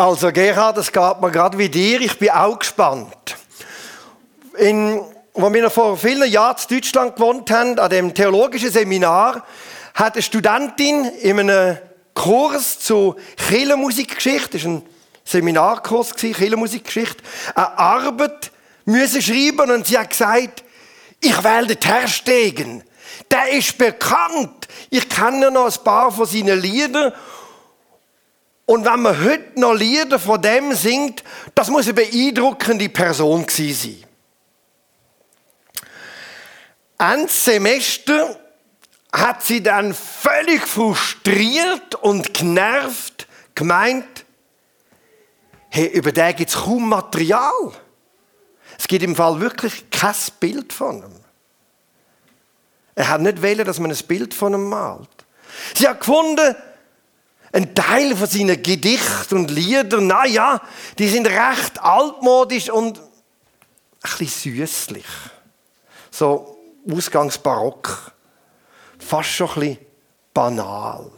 Also Gerhard, es geht mir gerade wie dir, ich bin auch gespannt. In, als wir noch vor vielen Jahren in Deutschland gewohnt haben, an dem theologischen Seminar, hat eine Studentin in einem Kurs zu Kirchenmusikgeschichte, das war ein Seminarkurs, Kirchenmusikgeschichte, eine Arbeit müssen schreiben und sie hat gesagt, ich wähle den Terstegen. Der ist bekannt. Ich kenne noch ein paar von seinen Liedern und wenn man heute noch Lieder von dem singt, das muss eine beeindruckende Person gewesen sein. Ende Semester hat sie dann völlig frustriert und genervt gemeint, hey, über den gibt es kaum Material. Es gibt im Fall wirklich kein Bild von ihm. Er hat nicht wählen, dass man ein Bild von ihm malt. Sie hat gefunden, ein Teil von seinen Gedichten und Liedern, na ja, die sind recht altmodisch und ein bisschen süßlich. So Ausgangsbarock. Fast schon ein bisschen banal.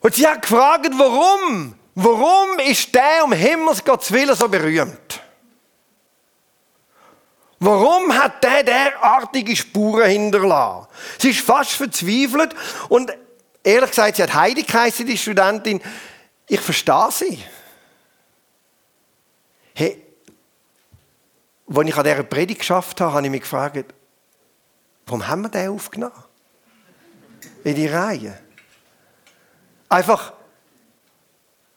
Und sie hat gefragt, warum? Warum ist der um Himmels Gottes Willen so berühmt? Warum hat der derartige Spuren hinterlassen? Sie ist fast verzweifelt und ehrlich gesagt, sie hat Heidi geheißen, die Studentin. Ich verstehe sie. Hey, als ich an dieser Predigt geschafft habe, habe ich mich gefragt, warum haben wir den aufgenommen? In die Reihe. Einfach,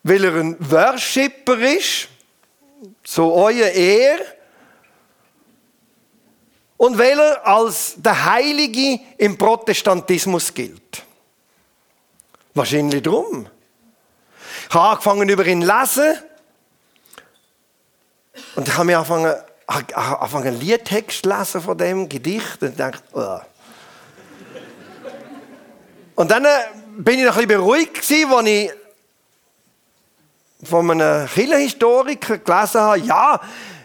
weil er ein Worshipper ist, so euer Ehr, und weil er als der Heilige im Protestantismus gilt. Wahrscheinlich drum. Ich habe angefangen über ihn zu lesen und ich habe mir angefangen, angefangen einen Liedtext zu lesen von dem Gedicht und dachte, oh. Und dann äh, bin ich noch ein bisschen beruhigt gewesen, als ich von einem Kirchenhistoriker gelesen habe, ja,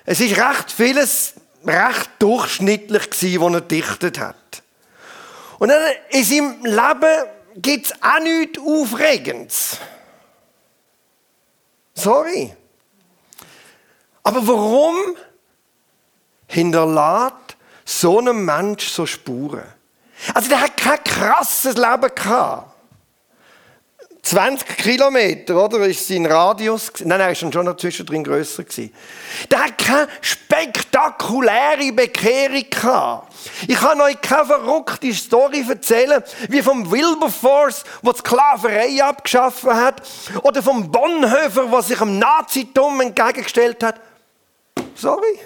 es ist recht vieles recht durchschnittlich gewesen, was er dichtet hat. Und dann in seinem Leben gibt es auch nichts Aufregendes. Sorry. Aber warum hinterlässt so ein Mensch so Spuren? Also der hat kein krasses Leben gehabt. 20 Kilometer, oder? Ist sein Radius. Nein, er ist schon noch zwischendrin grösser gewesen. Der hat keine spektakuläre Bekehrung gehabt. Ich kann euch keine verrückte Story erzählen, wie vom Wilberforce, der die Sklaverei abgeschaffen hat, oder vom Bonhoeffer, der sich dem Nazitum entgegengestellt hat. Sorry.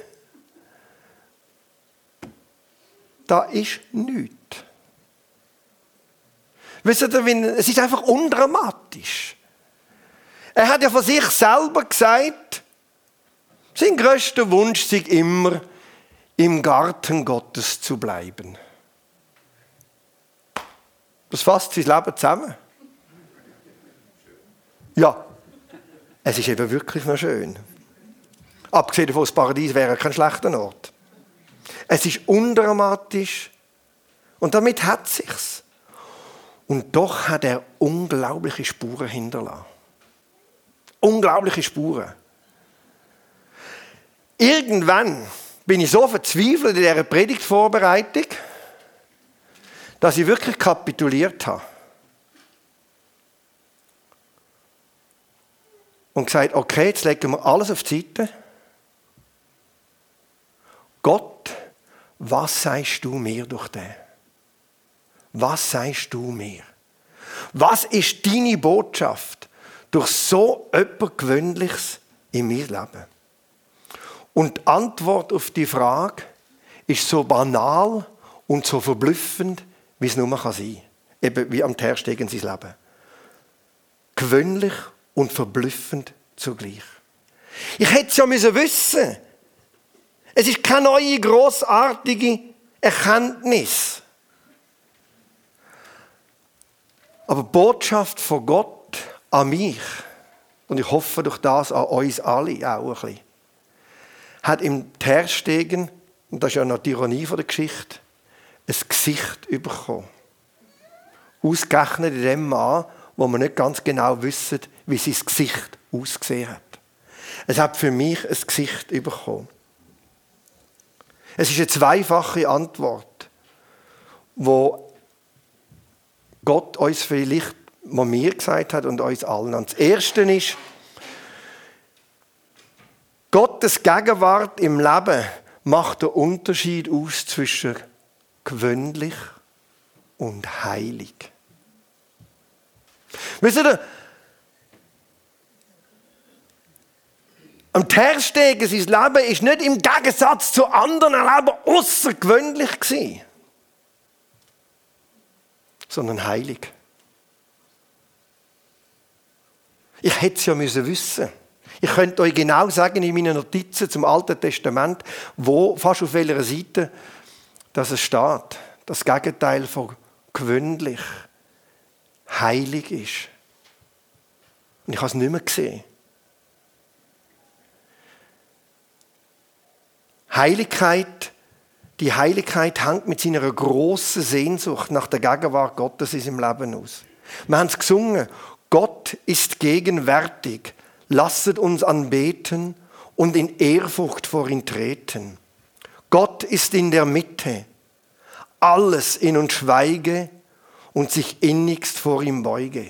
Da ist nichts. Wisst ihr, es ist einfach undramatisch. Er hat ja von sich selber gesagt, sein größter Wunsch sei immer, im Garten Gottes zu bleiben. Das fasst sein Leben zusammen. Ja, es ist eben wirklich noch schön. Abgesehen davon, das Paradies wäre kein schlechter Ort. Es ist undramatisch und damit hat sich's. Und doch hat er unglaubliche Spuren hinterlassen. Unglaubliche Spuren. Irgendwann bin ich so verzweifelt in dieser Predigtvorbereitung, dass ich wirklich kapituliert habe. Und gesagt, okay, jetzt legen wir alles auf die Seite. Gott, was sagst du mir durch den? Was sagst du mir? Was ist deine Botschaft durch so etwas Gewöhnliches in mir Leben? Und die Antwort auf die Frage ist so banal und so verblüffend, wie es nur sein kann. Eben wie am Terstegen sein Leben. Gewöhnlich und verblüffend zugleich. Ich hätte es ja müssen wissen. Es ist keine neue, großartige Erkenntnis. Aber die Botschaft von Gott an mich, und ich hoffe durch das an uns alle auch ein bisschen, hat im Terstegen, und das ist ja noch die Ironie der Geschichte, ein Gesicht bekommen. Ausgerechnet in dem Mann, wo wir nicht ganz genau wissen, wie sein Gesicht ausgesehen hat. Es hat für mich ein Gesicht bekommen. Es ist eine zweifache Antwort, wo Gott uns vielleicht, was mir gesagt hat und uns allen. Und das Erste ist, Gottes Gegenwart im Leben macht den Unterschied aus zwischen gewöhnlich und heilig. Wisst ihr, am Terstegen, sein Leben ist nicht im Gegensatz zu anderen Leben außergewöhnlich gewesen, sondern heilig. Ich hätte es ja müssen wissen. Ich könnte euch genau sagen in meinen Notizen zum Alten Testament, wo, fast auf welcher Seite, dass es steht. Das Gegenteil von gewöhnlich, heilig ist. Und ich habe es nicht mehr gesehen. Heiligkeit, die Heiligkeit hängt mit seiner großen Sehnsucht nach der Gegenwart Gottes in seinem Leben aus. Wir haben es gesungen. Gott ist gegenwärtig. Lasset uns anbeten und in Ehrfurcht vor ihn treten. Gott ist in der Mitte. Alles in uns schweige und sich innigst vor ihm beuge.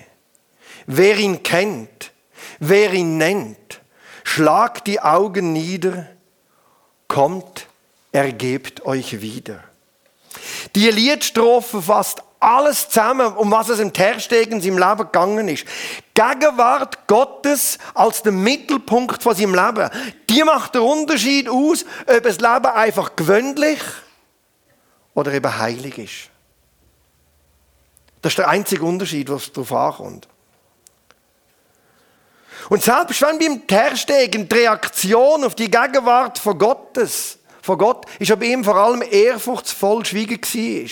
Wer ihn kennt, wer ihn nennt, schlagt die Augen nieder, kommt, ergebt euch wieder. Die Liedstrophe fasst alles zusammen, um was es im Terstegen im Leben gegangen ist. Gegenwart Gottes als der Mittelpunkt von seinem Leben. Die macht den Unterschied aus, ob das Leben einfach gewöhnlich oder eben heilig ist. Das ist der einzige Unterschied, was darauf ankommt. Und selbst wenn beim Terstegen die Reaktion auf die Gegenwart von Gottes, von Gott, ist aber ihm vor allem ehrfurchtsvoll schwiegen war,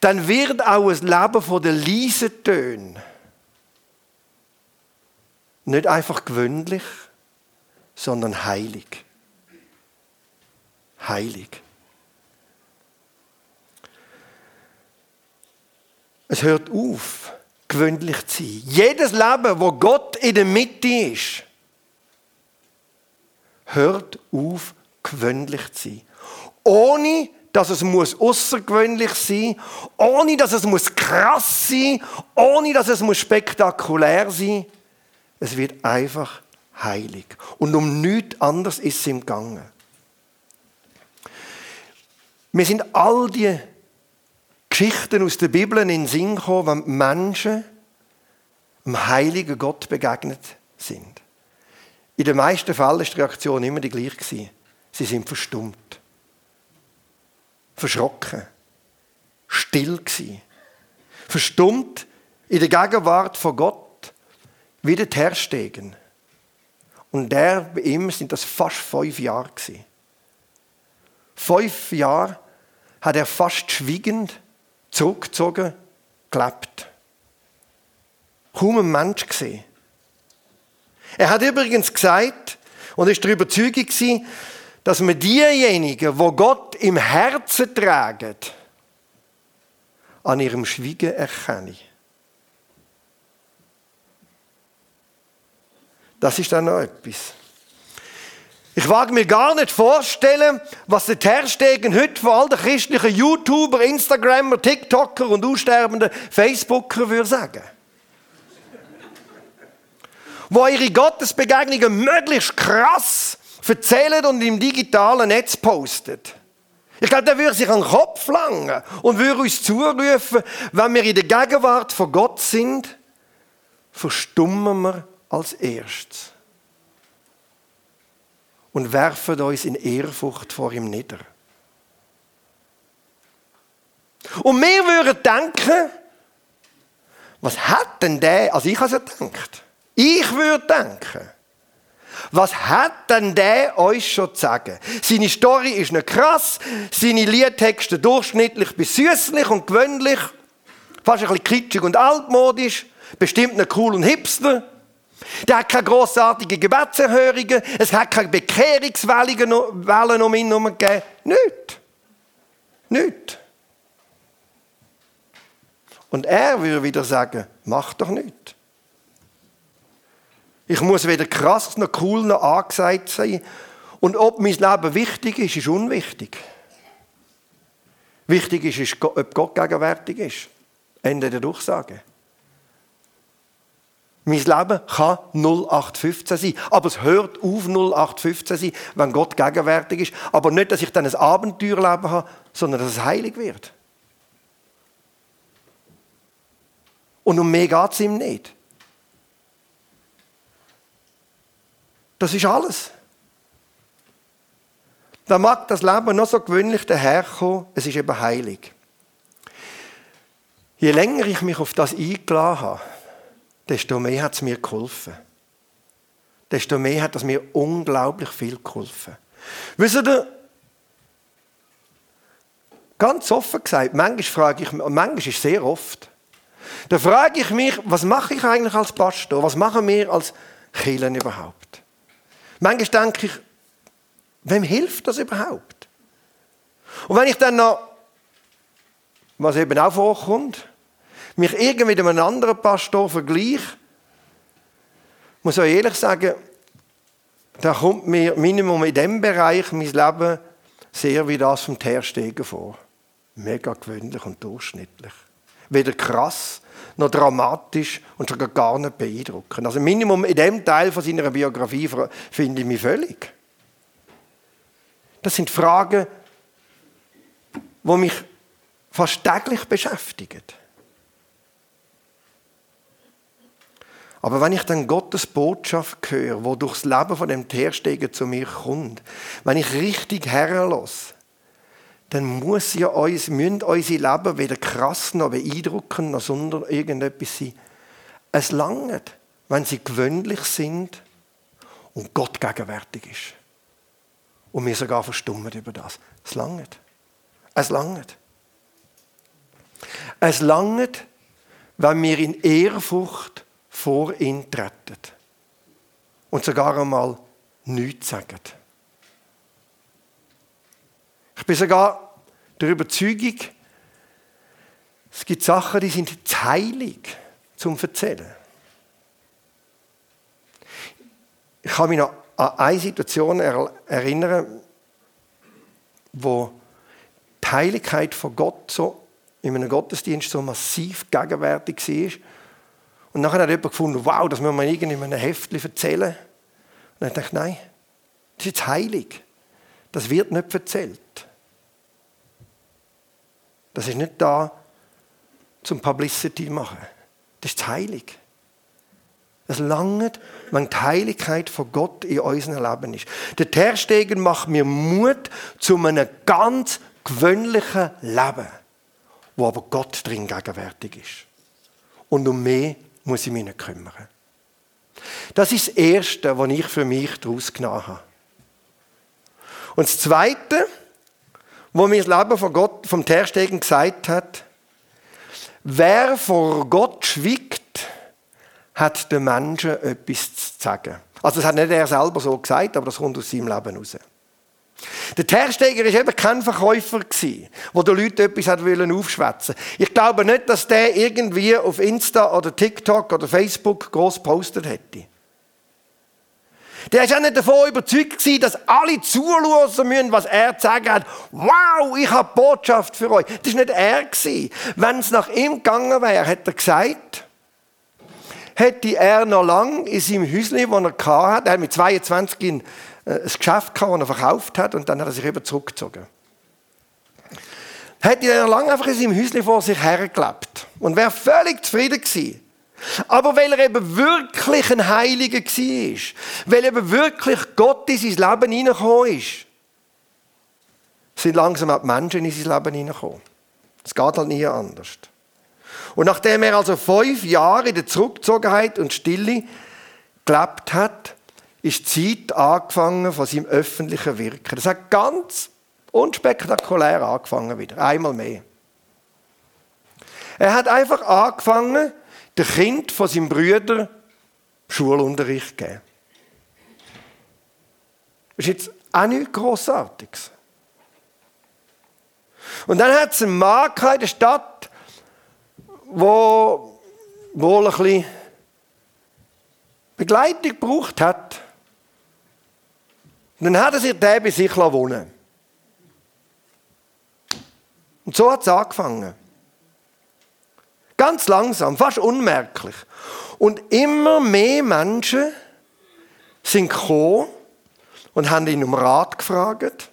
dann wird auch ein Leben von den leisen Tönen nicht einfach gewöhnlich, sondern heilig. Heilig. Es hört auf, gewöhnlich zu sein. Jedes Leben, wo Gott in der Mitte ist, hört auf, gewöhnlich zu sein. Ohne, dass es muss außergewöhnlich sein, ohne, dass es muss krass sein, ohne, dass es muss spektakulär sein. Es wird einfach heilig. Und um nichts anderes ist es im Gange. Wir sind all die Geschichten aus der Bibel in den Sinn gekommen, wenn Menschen dem heiligen Gott begegnet sind. In den meisten Fällen war die Reaktion immer die gleiche. Sie sind verstummt, verschrocken, still gewesen. Verstummt in der Gegenwart von Gott, wie der Herrstegen. Und der, bei ihm sind das fast fünf Jahre gewesen. Fünf Jahre hat er fast schwiegend zurückgezogen gelebt. Kaum ein Mensch gesehen. Er hat übrigens gesagt und ist der Überzeugung gewesen, dass man diejenigen, wo Gott im Herzen tragen, an ihrem Schweigen erkenne. Das ist dann noch etwas. Ich wage mir gar nicht vorstellen, was der Terstegen heute von all den christlichen YouTuber, Instagrammer, TikToker und aussterbenden Facebooker würde sagen. Wo ihre Gottesbegegnungen möglichst krass erzählen und im digitalen Netz postet. Ich glaube, der würde sich an den Kopf langen und würde uns zurufen, wenn wir in der Gegenwart von Gott sind, verstummen wir als erstes und werfen uns in Ehrfurcht vor ihm nieder. Und wir würden denken, was hat denn der, also ich habe es gedacht, ich würde denken, was hat denn der euch schon zu sagen? Seine Story ist nicht krass, seine Liedtexte durchschnittlich bis süßlich und gewöhnlich, fast ein bisschen kitschig und altmodisch, bestimmt nicht cool und hipster. Der hat keine grossartigen Gebetserhörungen, es hat keine Bekehrungswellen um ihn herum gegeben. Nicht. Nicht. Und er würde wieder sagen, mach doch nicht. Ich muss weder krass noch cool noch angesagt sein. Und ob mein Leben wichtig ist, ist unwichtig. Wichtig ist, ist ob Gott gegenwärtig ist. Ende der Durchsage. Mein Leben kann 0815 sein. Aber es hört auf 0815 sein, wenn Gott gegenwärtig ist. Aber nicht, dass ich dann ein Abenteuerleben habe, sondern dass es heilig wird. Und um mehr geht es ihm nicht. Das ist alles. Da mag das Leben noch so gewöhnlich daherkommen, es ist eben heilig. Je länger ich mich auf das eingeladen habe, desto mehr hat es mir geholfen. Desto mehr hat es mir unglaublich viel geholfen. Wisst ihr, ganz offen gesagt, manchmal frage ich mich, manchmal ist sehr oft, da frage ich mich, was mache ich eigentlich als Pastor? Was machen wir als Kirchen überhaupt? Manchmal denke ich, wem hilft das überhaupt? Und wenn ich dann noch, was eben auch vorkommt, mich irgendwie mit einem anderen Pastor vergleiche, muss ich ehrlich sagen, da kommt mir Minimum in diesem Bereich mein Leben sehr wie das vom Terstegen vor. Mega gewöhnlich und durchschnittlich. Weder krass noch dramatisch und schon gar nicht beeindruckend. Also Minimum in dem Teil von seiner Biografie finde ich mich völlig. Das sind Fragen, die mich fast täglich beschäftigen. Aber wenn ich dann Gottes Botschaft höre, wo durchs Leben von dem Terstegen zu mir kommt, wenn ich richtig herlasse, dann muss ja uns, müssen unsere Leben weder krass noch beeindruckend noch sonder irgendetwas sein. Es langt, wenn sie gewöhnlich sind und Gott gegenwärtig ist. Und wir sogar verstummen über das. Es langt. Es langt. Es langt, wenn wir in Ehrfurcht vor ihn treten und sogar einmal nichts sagen. Ich bin sogar der Überzeugung, es gibt Sachen, die sind heilig zum Erzählen. Ich kann mich noch an eine Situation erinnern, wo die Heiligkeit von Gott so in einem Gottesdienst so massiv gegenwärtig war und nachher hat jemand gefunden, wow, das müssen wir irgendwie in einem Heftchen erzählen. Und dann dachte ich, nein, das ist jetzt heilig. Das wird nicht erzählt. Das ist nicht da zum Publicity machen. Das ist heilig. Es langt, wenn die Heiligkeit von Gott in unserem Leben ist. Der Terstegen macht mir Mut zu einem ganz gewöhnlichen Leben, wo aber Gott drin gegenwärtig ist. Und um mehr muss ich mich nicht kümmern. Das ist das Erste, was ich für mich daraus genommen habe. Und das Zweite, wo mir das Leben von Gott, vom Terstegen gesagt hat, wer vor Gott schwiegt, hat den Menschen etwas zu sagen. Also das hat nicht er selber so gesagt, aber das kommt aus seinem Leben heraus. Der Tersteger war eben kein Verkäufer, der den Leuten etwas aufschwätzen wollte. Ich glaube nicht, dass der irgendwie auf Insta oder TikTok oder Facebook groß gepostet hätte. Der war auch nicht davon überzeugt, dass alle zuhören müssen, was er zu sagen hat. Wow, ich habe Botschaft für euch. Das war nicht er. Wenn es nach ihm gegangen wäre, hat er gesagt, hätte er noch lange in seinem Häuschen, das er hatte, er hat mit 22 in äh, ein Geschäft gehabt, das er verkauft hat und dann hat er sich eben zurückgezogen. Hätte er lange einfach in seinem Häuschen vor sich hergelebt und wäre völlig zufrieden gewesen. Aber weil er eben wirklich ein Heiliger war, weil eben wirklich Gott in sein Leben hineingekommen ist, sind langsam auch die Menschen in sein Leben hineingekommen. Es geht halt nie anders. Und nachdem er also fünf Jahre in der Zurückgezogenheit und Stille gelebt hat, ist die Zeit angefangen von seinem öffentlichen Wirken. Das hat ganz unspektakulär angefangen wieder, einmal mehr. Er hat einfach angefangen, dem Kind von seinem Brüder Schulunterricht geben. Das ist jetzt auch nichts Grossartiges. Und dann hat es einen Mann in der Stadt, wo wohl ein bisschen Begleitung gebraucht hat. Und dann hat er sich der bei sich wohnen Und so hat es angefangen. Ganz langsam, fast unmerklich. Und immer mehr Menschen sind gekommen und haben ihn um Rat gefragt.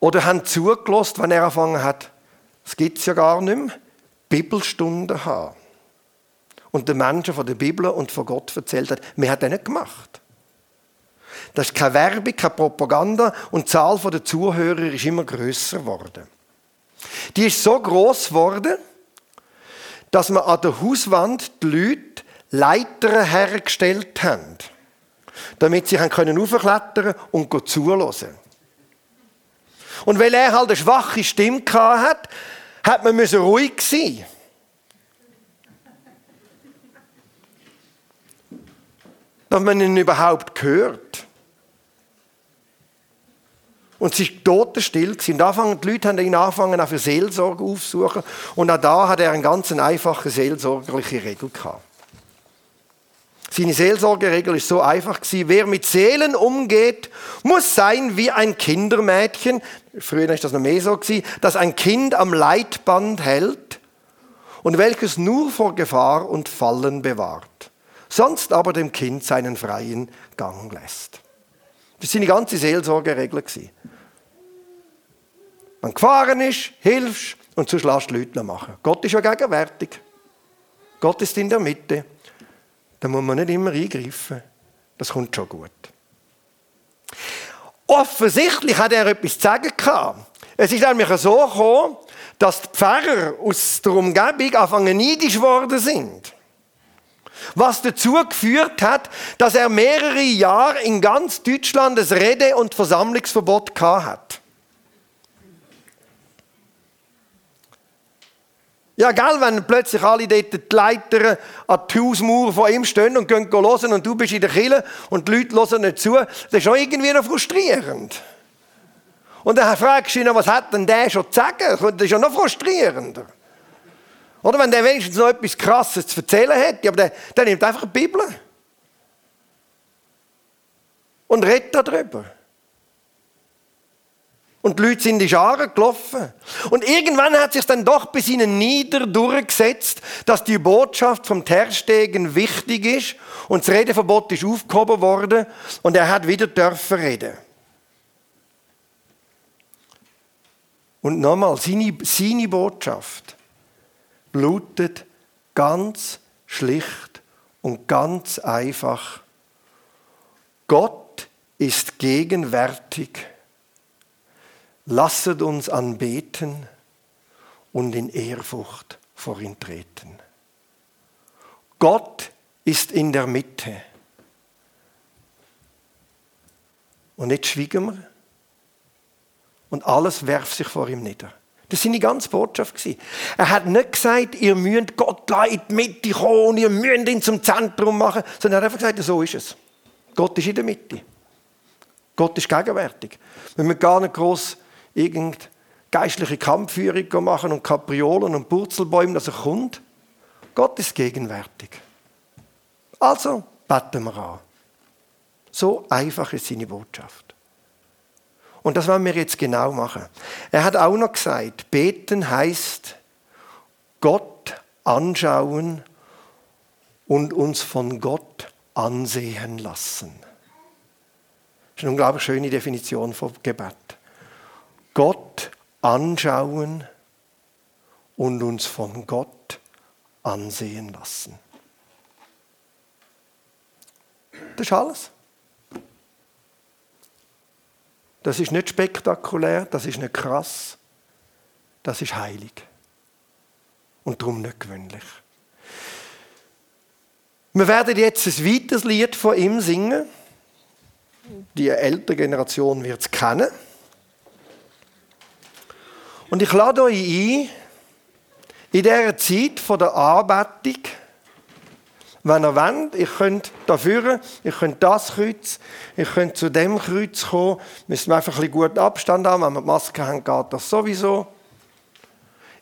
Oder haben zugelassen, wenn er angefangen hat, das gibt es ja gar nicht mehr, Bibelstunden haben. Und den Menschen von der Bibel und von Gott erzählt hat, wir haben das nicht gemacht. Das ist keine Werbung, keine Propaganda und die Zahl der Zuhörer ist immer größer geworden. Die ist so groß geworden, dass man an der Hauswand die Leute Leitern hergestellt haben, damit sie können aufklettern und zulassen. Und weil er halt eine schwache Stimme hatte, hat man ruhig sein. Dass man ihn überhaupt hört. Und es war totenstill. Und anfangen, die Leute haben ihn angefangen, auch für Seelsorge aufzusuchen. Und auch da hat er eine ganz einfache seelsorgerliche Regel gehabt. Seine Seelsorgeregel ist so einfach gewesen. Wer mit Seelen umgeht, muss sein wie ein Kindermädchen. Früher ist das noch mehr so gewesen, das ein Kind am Leitband hält und welches nur vor Gefahr und Fallen bewahrt. Sonst aber dem Kind seinen freien Gang lässt. Das sind die ganze Seelsorgeregel. Wenn gefahren ist, hilfst und sonst lässt die Leute machen. Gott ist ja gegenwärtig. Gott ist in der Mitte. Da muss man nicht immer eingreifen. Das kommt schon gut. Offensichtlich hat er etwas zu sagen. Es ist nämlich so gekommen, dass die Pfarrer aus der Umgebung anfangen neidisch geworden sind. Was dazu geführt hat, dass er mehrere Jahre in ganz Deutschland das Rede- und Versammlungsverbot gehabt hat. Ja, gell, wenn plötzlich alle dort die Leiter an die Hausmauer von ihm stehen und gehen hören und du bist in der Kille und die Leute hören nicht zu, das ist schon irgendwie noch frustrierend. Und dann fragst du ihn, was hat denn der schon zu sagen? Das ist ja noch frustrierender. Oder wenn der wenigstens noch etwas Krasses zu erzählen hätte, aber der, der nimmt einfach die Bibel und redet darüber. Und die Leute sind in die Scharen gelaufen. Und irgendwann hat sich dann doch bis ihnen nieder durchgesetzt, dass die Botschaft vom Terstegen wichtig ist und das Redeverbot ist aufgehoben worden und er hat wieder dürfen reden. Und nochmal, seine, seine Botschaft blutet ganz schlicht und ganz einfach. Gott ist gegenwärtig Lasset uns anbeten und in Ehrfurcht vor ihn treten. Gott ist in der Mitte. Und jetzt schwiegen wir. Und alles werft sich vor ihm nieder. Das war seine ganze Botschaft. Er hat nicht gesagt, ihr müsst Gott in die Mitte kommen ihr müsst ihn zum Zentrum machen, sondern er hat einfach gesagt, so ist es. Gott ist in der Mitte. Gott ist gegenwärtig. Wir müssen gar nicht groß irgend geistliche Kampfführung machen und Kapriolen und Purzelbäume, dass er kommt. Gott ist gegenwärtig. Also beten wir an. So einfach ist seine Botschaft. Und das wollen wir jetzt genau machen. Er hat auch noch gesagt, beten heißt Gott anschauen und uns von Gott ansehen lassen. Das ist eine unglaublich schöne Definition von Gebet. Gott anschauen und uns von Gott ansehen lassen. Das ist alles. Das ist nicht spektakulär, das ist nicht krass, das ist heilig. Und darum nicht gewöhnlich. Wir werden jetzt ein weiteres Lied von ihm singen. Die ältere Generation wird es kennen. Und ich lade euch ein, in dieser Zeit der Anbetung, wenn ihr wollt, ihr könnt dafür, ihr könnt das Kreuz, ihr könnt zu dem Kreuz kommen, müssen wir einfach ein bisschen gut Abstand haben, wenn wir die Maske haben, geht das sowieso.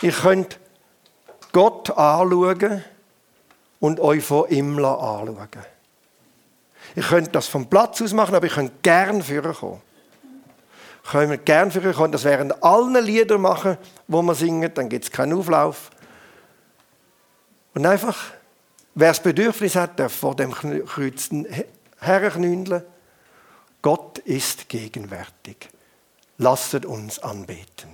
Ihr könnt Gott anschauen und euch von ihm anschauen. Ihr könnt das vom Platz aus machen, aber ihr könnt gern kommen. Können wir gern kommen. Das während allen Lieder machen, wo wir singen, dann gibt es keinen Auflauf. Und einfach, wer das Bedürfnis hat, darf vor dem Kreuz herknündeln. Gott ist gegenwärtig. Lasset uns anbeten.